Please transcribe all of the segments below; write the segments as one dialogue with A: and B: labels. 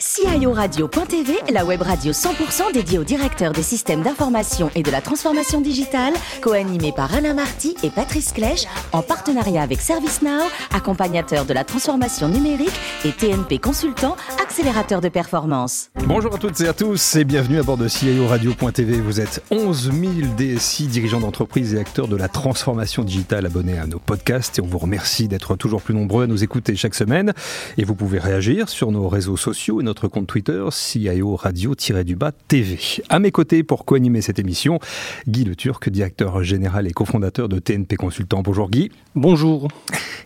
A: CIORadio.tv, la web radio 100% dédiée aux directeurs des systèmes d'information et de la transformation digitale, co-animée par Alain Marty et Patrice Clèche, en partenariat avec ServiceNow, accompagnateur de la transformation numérique et TNP Consultant, accélérateur de performance.
B: Bonjour à toutes et à tous et bienvenue à bord de CIORadio.tv. Vous êtes 11 000 DSI, dirigeants d'entreprise et acteurs de la transformation digitale abonnés à nos podcasts et on vous remercie d'être toujours plus nombreux à nous écouter chaque semaine. Et vous pouvez réagir sur nos réseaux sociaux et notre compte Twitter, CIO Radio-du-bas TV. À mes côtés pour co-animer cette émission, Guy Le Turc, directeur général et cofondateur de TNP Consultant. Bonjour Guy.
C: Bonjour.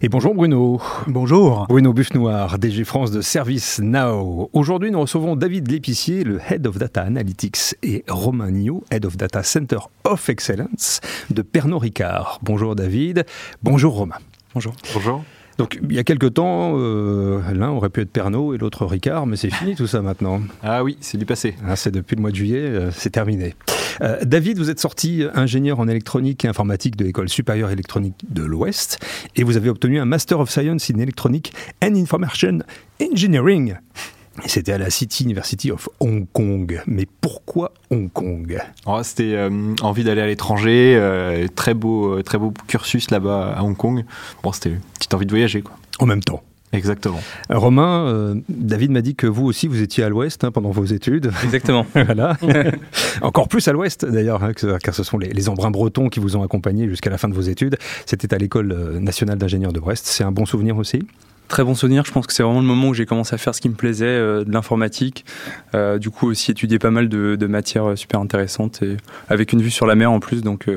B: Et bonjour Bruno.
C: Bonjour.
B: Bruno Buffnoir, DG France de Service Now. Aujourd'hui, nous recevons David Lépicier, le Head of Data Analytics, et Romain Nio, Head of Data Center of Excellence de Pernod Ricard. Bonjour David. Bonjour Romain.
C: Bonjour.
D: Bonjour.
B: Donc il y a quelque temps, euh, l'un aurait pu être Pernod et l'autre Ricard, mais c'est fini tout ça maintenant.
D: Ah oui, c'est du passé.
B: Ah, c'est depuis le mois de juillet, euh, c'est terminé. Euh, David, vous êtes sorti ingénieur en électronique et informatique de l'école supérieure électronique de l'Ouest et vous avez obtenu un Master of Science in Electronic and Information Engineering. C'était à la City University of Hong Kong. Mais pourquoi Hong Kong?
D: Oh, C'était euh, envie d'aller à l'étranger, euh, très beau, euh, très beau cursus là-bas à Hong Kong. Bon, c'était une petite envie de voyager, quoi.
B: En même temps.
D: Exactement.
B: Romain, euh, David m'a dit que vous aussi, vous étiez à l'Ouest hein, pendant vos études.
C: Exactement.
B: voilà. Encore plus à l'Ouest d'ailleurs, hein, car ce sont les, les embruns bretons qui vous ont accompagné jusqu'à la fin de vos études. C'était à l'école nationale d'ingénieurs de Brest. C'est un bon souvenir aussi?
C: Très bon souvenir. Je pense que c'est vraiment le moment où j'ai commencé à faire ce qui me plaisait, euh, de l'informatique. Euh, du coup, aussi étudier pas mal de, de matières euh, super intéressantes et avec une vue sur la mer en plus. Donc,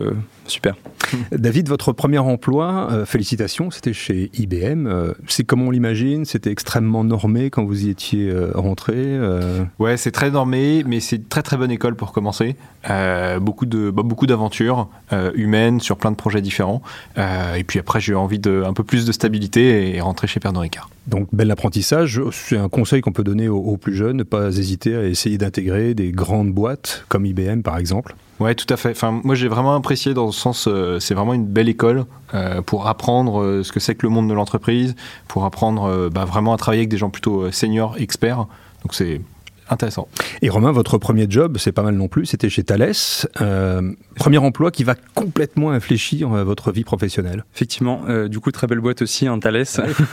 C: super.
B: David, votre premier emploi, euh, félicitations, c'était chez IBM. Euh, c'est comme on l'imagine, c'était extrêmement normé quand vous y étiez euh, rentré. euh?
D: Ouais, c'est très normé, mais c'est une très très bonne école pour commencer. Euh, beaucoup de bah, beaucoup d'aventures euh, humaines sur plein de projets différents. Euh, et puis après, j'ai eu envie de un peu plus de stabilité et rentrer chez Pernod Ricard.
B: Donc, bel apprentissage. C'est un conseil qu'on peut donner aux, plus jeunes, ne pas hésiter à essayer d'intégrer des grandes boîtes comme IBM par exemple.
D: Ouais, tout à fait. Enfin, moi, j'ai vraiment apprécié dans le sens, euh, c'est vraiment une belle école euh, pour apprendre euh, ce que c'est que le monde de l'entreprise, pour apprendre bah, vraiment à travailler avec des gens plutôt seniors, experts. Donc, c'est intéressant.
B: Et Romain, votre premier job, c'est pas mal non plus, c'était chez Thales. Euh, premier emploi qui va complètement infléchir euh, votre vie professionnelle.
C: Effectivement. euh, du coup, très belle boîte aussi, un Thales.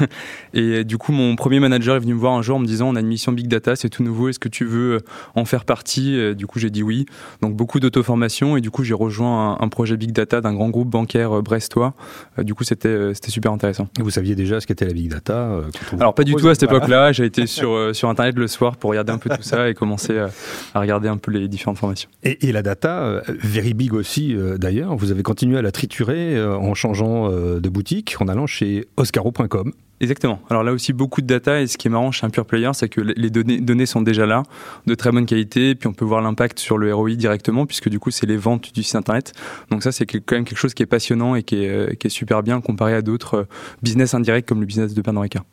C: et du coup, mon premier manager est venu me voir un jour en me disant on a une mission Big Data, c'est tout nouveau. Est-ce que tu veux en faire partie? Du coup, j'ai dit oui. Donc, beaucoup d'auto-formation. Et du coup, j'ai rejoint un, un projet Big Data d'un grand groupe bancaire brestois. Euh, du coup, c'était euh, super intéressant.
B: Vous saviez déjà ce qu'était la big data euh,
C: Alors pas du tout à cette époque-là. J'ai été sur euh, sur internet le soir pour regarder un peu tout ça et commencer à, à regarder un peu les différentes formations.
B: Et, et la data, euh, very big aussi euh, d'ailleurs, vous avez continué à la triturer euh, en changeant de boutique, en allant chez oscaro.com.
C: Exactement. Alors là aussi beaucoup de data et ce qui est marrant chez un pure player, c'est que les données, données sont déjà là, de très bonne qualité, puis on peut voir l'impact sur le ROI directement puisque du coup c'est les ventes du site internet. Donc ça c'est quand même quelque chose qui est passionnant et qui est, qui est super bien comparé à d'autres business indirects comme le business de Pernod Ricard.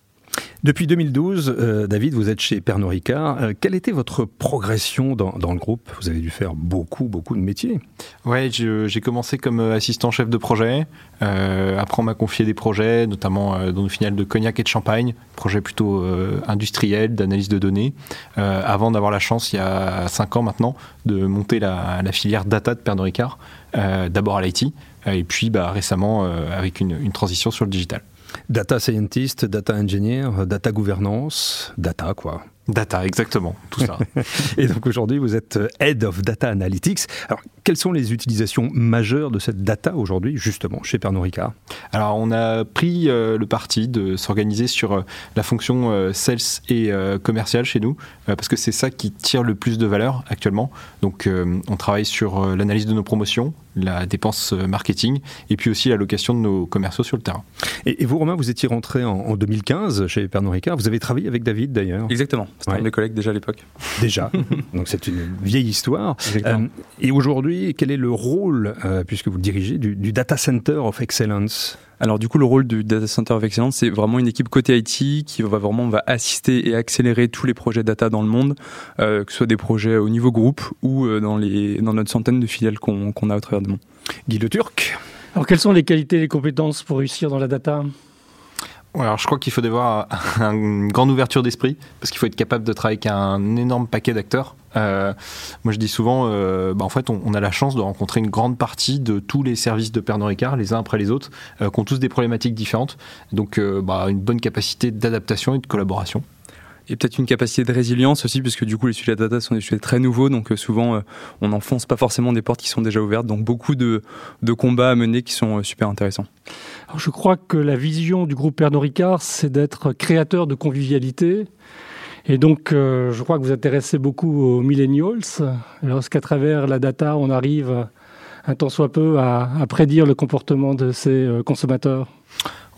B: Depuis 2012, euh, David, vous êtes chez Pernod Ricard. Euh, quelle était votre progression dans, le groupe? Vous avez dû faire beaucoup, beaucoup de métiers.
D: Je- j'ai commencé comme euh, assistant chef de projet. Après, on m'a confié des projets, notamment dans le final de cognac et de champagne, projet plutôt industriel, d'analyse de données, avant d'avoir la chance, il y a 5 ans maintenant, de monter la, filière data de Pernod Ricard, d'abord à l'IT, et puis bah, récemment avec une transition sur le digital.
B: Data scientist, data engineer, data gouvernance, data quoi.
D: Data, exactement, tout ça.
B: Et donc aujourd'hui, vous êtes euh, Head of Data Analytics. Alors, quelles sont les utilisations majeures de cette data aujourd'hui, justement, chez Pernod Ricard?
D: Alors, on a pris euh, le parti de s'organiser sur euh, la fonction euh, sales et euh, commercial chez nous, euh, parce que c'est ça qui tire le plus de valeur actuellement. Donc, euh, on travaille sur euh, l'analyse de nos promotions, la dépense marketing, et puis aussi la location de nos commerciaux sur le terrain.
B: et, et vous, Romain, vous étiez rentré en, en 2015 chez Pernod Ricard. Vous avez travaillé avec David, d'ailleurs,
C: Exactement. C'était
B: Ouais.
C: un de mes collègues déjà à l'époque.
B: déjà. donc c'est une vieille histoire. Euh, et aujourd'hui, quel est le rôle, euh, puisque vous le dirigez, du, du Data Center of Excellence?
C: Alors du coup, le rôle du Data Center of Excellence, c'est vraiment une équipe côté IT qui va vraiment va assister et accélérer tous les projets data dans le monde, euh, que ce soit des projets au niveau groupe ou euh, dans, les, dans notre centaine de filiales qu'on qu'on a au travers du monde.
B: Guy Le Turc
E: Alors, quelles sont les qualités et les compétences pour réussir dans la data?
D: Alors je crois qu'il faut avoir une grande ouverture d'esprit parce qu'il faut être capable de travailler avec un énorme paquet d'acteurs. Euh, moi je dis souvent, euh, bah, en fait on, a la chance de rencontrer une grande partie de tous les services de Pernod Ricard, les uns après les autres, euh, qui ont tous des problématiques différentes. Donc bah, une bonne capacité d'adaptation et de collaboration
C: et peut-être une capacité de résilience aussi, puisque du coup les sujets data sont des sujets très nouveaux, donc souvent on n'enfonce pas forcément des portes qui sont déjà ouvertes, donc beaucoup de, de combats à mener qui sont super intéressants
E: je crois que la vision du groupe Pernod Ricard, c'est d'être créateur de convivialité. Et donc, euh, je crois que vous intéressez beaucoup aux millennials, lorsqu'à travers la data, on arrive un tant soit peu à prédire le comportement de ces euh, consommateurs.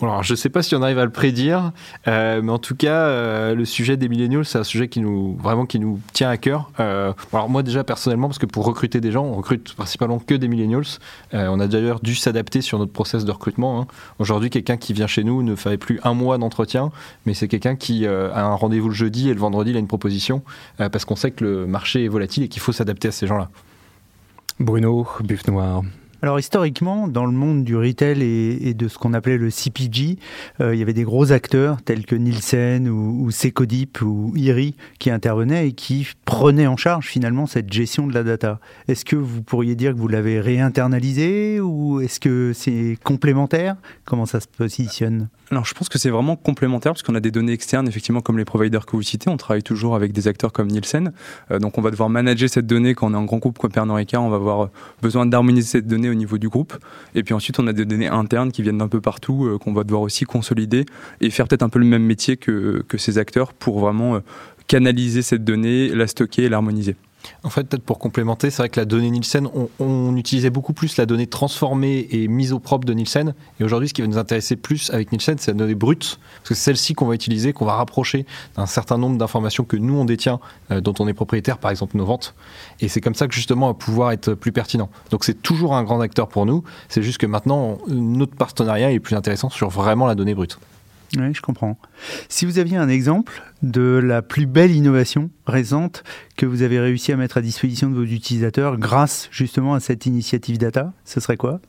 D: Alors, je ne sais pas si on arrive à le prédire, euh, mais en tout cas, euh, le sujet des millennials, c'est un sujet qui nous vraiment qui nous tient à cœur. Euh, alors moi déjà personnellement, parce que pour recruter des gens, on recrute principalement que des millennials. on a d'ailleurs dû s'adapter sur notre process de recrutement. Hein. Aujourd'hui, quelqu'un qui vient chez nous ne fait plus un mois d'entretien, mais c'est quelqu'un qui a un rendez-vous le jeudi et le vendredi, il a une proposition, parce qu'on sait que le marché est volatile et qu'il faut s'adapter à ces gens-là.
B: Bruno, Buff Noir.
F: Alors historiquement, dans le monde du retail et, de ce qu'on appelait le CPG, euh, il y avait des gros acteurs tels que Nielsen ou, ou Secodip ou IRI qui intervenaient et qui prenaient en charge finalement cette gestion de la data. Est-ce que vous pourriez dire que vous l'avez réinternalisé ou est-ce que c'est complémentaire? Comment ça se positionne?
C: Alors je pense que c'est vraiment complémentaire parce qu'on a des données externes, effectivement comme les providers que vous citez, on travaille toujours avec des acteurs comme Nielsen, euh, donc on va devoir manager cette donnée quand on est un grand groupe comme Pernod on va avoir besoin d'harmoniser cette donnée au niveau du groupe, et puis ensuite on a des données internes qui viennent d'un peu partout, euh, qu'on va devoir aussi consolider et faire peut-être un peu le même métier que, ces acteurs pour vraiment euh, canaliser cette donnée, la stocker et l'harmoniser.
D: En fait, peut-être pour complémenter, c'est vrai que la donnée Nielsen, on, utilisait beaucoup plus la donnée transformée et mise au propre de Nielsen. Et aujourd'hui, ce qui va nous intéresser plus avec Nielsen, c'est la donnée brute, parce que c'est celle-ci qu'on va utiliser, qu'on va rapprocher d'un certain nombre d'informations que nous, on détient, euh, dont on est propriétaire, par exemple nos ventes. Et c'est comme ça que justement, on va pouvoir être plus pertinent. Donc c'est toujours un grand acteur pour nous. C'est juste que maintenant, notre partenariat est plus intéressant sur vraiment la donnée brute.
F: Oui, je comprends. Si vous aviez un exemple de la plus belle innovation récente que vous avez réussi à mettre à disposition de vos utilisateurs grâce justement à cette initiative data, ce serait quoi?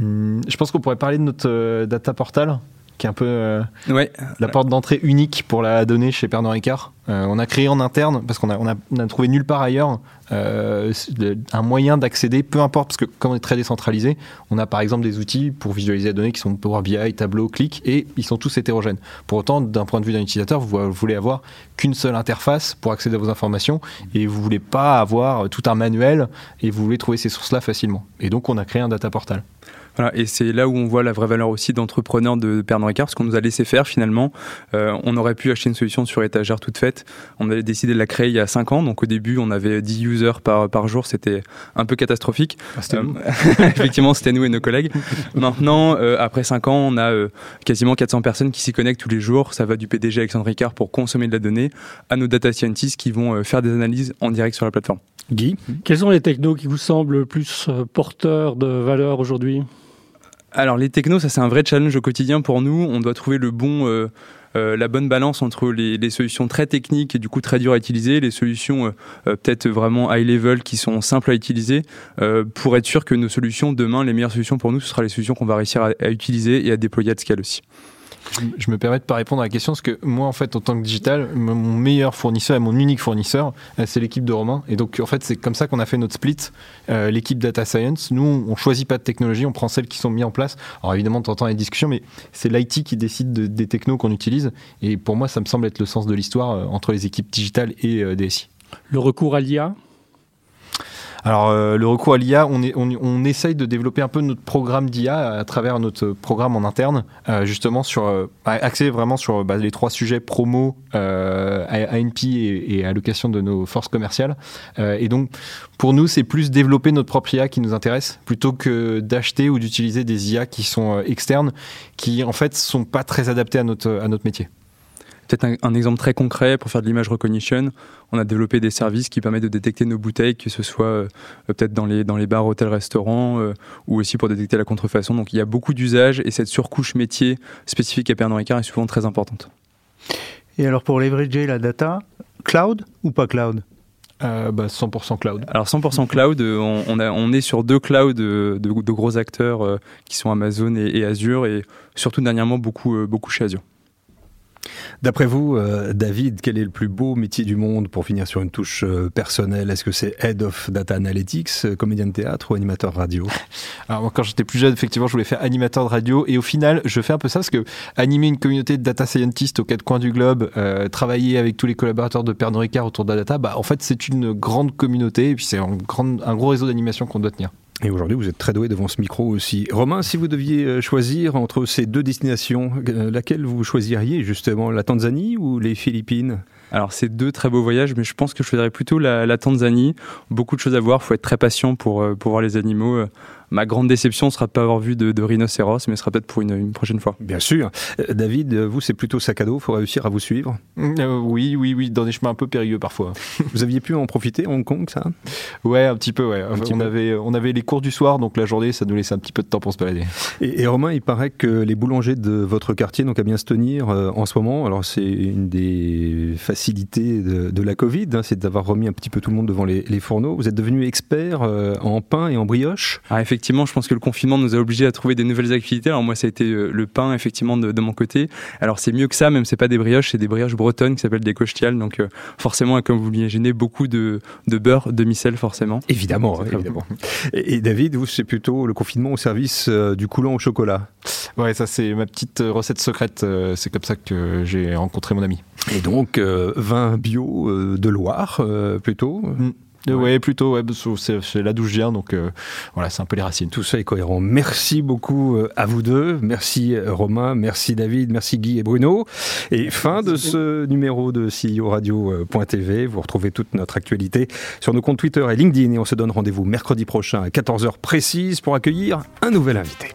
D: Hmm, Je pense qu'on pourrait parler de notre euh, data portal qui est un peu euh, la porte d'entrée unique pour la donnée chez Pernod Ricard. Euh, on a créé en interne, parce qu'on a, on a, trouvé nulle part ailleurs, euh, un moyen d'accéder, peu importe, parce que comme on est très décentralisé, on a par exemple des outils pour visualiser la donnée qui sont Power BI, Tableau, Click, et ils sont tous hétérogènes. Pour autant, d'un point de vue d'un utilisateur, vous, voulez avoir qu'une seule interface pour accéder à vos informations, et vous voulez pas avoir tout un manuel, et vous voulez trouver ces sources-là facilement. Et donc, on a créé un data portal
C: et c'est là où on voit la vraie valeur aussi d'entrepreneur de Pernod Ricard, parce qu'on nous a laissé faire finalement. Euh, on aurait pu acheter une solution sur étagère toute faite. On avait décidé de la créer il y a 5 ans, donc au début on avait 10 users par, par jour, c'était un peu catastrophique.
D: Ah, euh,
C: effectivement, c'était nous et nos collègues. Maintenant, euh, après 5 ans, on a quasiment 400 personnes qui s'y connectent tous les jours. Ça va du PDG Alexandre Ricard pour consommer de la donnée à nos data scientists qui vont faire des analyses en direct sur la plateforme.
E: Guy? Quels sont les technos qui vous semblent plus porteurs de valeur aujourd'hui?
C: Alors les technos, ça c'est un vrai challenge au quotidien pour nous. On doit trouver le bon, euh, euh, la bonne balance entre les, solutions très techniques et du coup très dures à utiliser, les solutions euh, peut-être vraiment high level qui sont simples à utiliser, pour être sûr que nos solutions demain, les meilleures solutions pour nous, ce sera les solutions qu'on va réussir à, utiliser et à déployer à scale aussi.
D: Je, me permets de pas répondre à la question parce que moi, en fait, en tant que digital, mon meilleur fournisseur et mon unique fournisseur, euh, c'est l'équipe de Romain. Et donc, en fait, c'est comme ça qu'on a fait notre split. Euh, l'équipe data science, nous, on choisit pas de technologie, on prend celles qui sont mises en place. Alors évidemment, tu entends les discussions, mais c'est l'IT qui décide des technos qu'on utilise. Et pour moi, ça me semble être le sens de l'histoire euh, entre les équipes digitales et DSI.
E: Le recours à l'IA
D: alors, euh, le recours à l'IA, on, essaye de développer un peu notre programme d'IA à travers notre programme en interne, euh, justement sur euh, axé vraiment sur bah, les trois sujets promo, ANP et, allocation de nos forces commerciales. et donc, pour nous, c'est plus développer notre propre IA qui nous intéresse, plutôt que d'acheter ou d'utiliser des IA qui sont externes, qui en fait sont pas très adaptés à notre à notre métier.
C: Peut-être un, exemple très concret pour faire de l'image recognition. On a développé des services qui permettent de détecter nos bouteilles, que ce soit euh, peut-être dans les, dans les bars, hôtels, restaurants, euh, ou aussi pour détecter la contrefaçon. Donc il y a beaucoup d'usages et cette surcouche métier spécifique à Pernod Ricard est souvent très importante.
F: Et alors pour leverager la data, cloud ou pas cloud?
D: Bah, 100% cloud.
C: Alors 100% cloud, on, on, est sur deux clouds de, de, gros acteurs qui sont Amazon et, et, Azure et surtout dernièrement beaucoup, beaucoup chez Azure.
B: D'après vous, euh, David, quel est le plus beau métier du monde pour finir sur une touche euh, personnelle? Est-ce que c'est Head of Data Analytics, euh, comédien de théâtre ou animateur radio?
D: Quand j'étais plus jeune, effectivement, je voulais faire animateur de radio et au final, je fais un peu ça parce que animer une communauté de data scientists aux quatre coins du globe, travailler avec tous les collaborateurs de Pernod Ricard autour de la data, bah, en fait, c'est une grande communauté et puis c'est un, un gros réseau d'animation qu'on doit tenir.
B: Et aujourd'hui, vous êtes très doué devant ce micro aussi. Romain, si vous deviez euh, choisir entre ces deux destinations, euh, laquelle vous choisiriez justement, la Tanzanie ou les Philippines?
C: Alors c'est deux très beaux voyages, mais je pense que je choisirais plutôt la, Tanzanie. Beaucoup de choses à voir, faut être très patient pour, euh, pour voir les animaux ma grande déception sera de pas avoir vu de, de rhinocéros, mais ce sera peut-être pour une, prochaine fois.
B: Bien sûr. Euh, David, vous, c'est plutôt sac à dos, il faut réussir à vous suivre
D: euh, Oui, oui, oui, dans des chemins un peu périlleux parfois.
B: vous aviez pu en profiter à Hong Kong, ça?
D: Ouais, un petit peu, ouais. on, Avait, on avait les cours du soir, donc la journée, ça nous laissait un petit peu de temps pour se balader.
B: Et, Romain, il paraît que les boulangers de votre quartier n'ont qu'à bien se tenir euh, en ce moment. Alors, c'est une des facilités de, la Covid, hein, c'est d'avoir remis un petit peu tout le monde devant les, fourneaux. Vous êtes devenu expert en pain et en brioche
C: ah, effectivement, je pense que le confinement nous a obligés à trouver des nouvelles activités. Alors moi, ça a été euh, le pain, effectivement, de, mon côté. Alors c'est mieux que ça, même c'est pas des brioches, c'est des brioches bretonnes qui s'appellent des cochetiales. Donc euh, forcément, comme vous l'imaginez, beaucoup de, de beurre, de micelle, forcément.
B: Évidemment, évidemment. Et, David, vous, c'est plutôt le confinement au service euh, du coulant au chocolat.
D: Ouais, ça c'est ma petite recette secrète. c'est comme ça que j'ai rencontré mon ami.
B: Et donc, vin bio de Loire, plutôt mm.
D: Ouais, plutôt, ouais, c'est là d'où je viens, donc euh, voilà, c'est un peu les racines.
B: Tout ça est cohérent. Merci beaucoup euh, à vous deux. Merci euh, Romain, merci David, merci Guy et Bruno. Et fin de ce numéro de CEO Radio.tv. Vous retrouvez toute notre actualité sur nos comptes Twitter et LinkedIn et on se donne rendez-vous mercredi prochain à 14h précise pour accueillir un nouvel invité.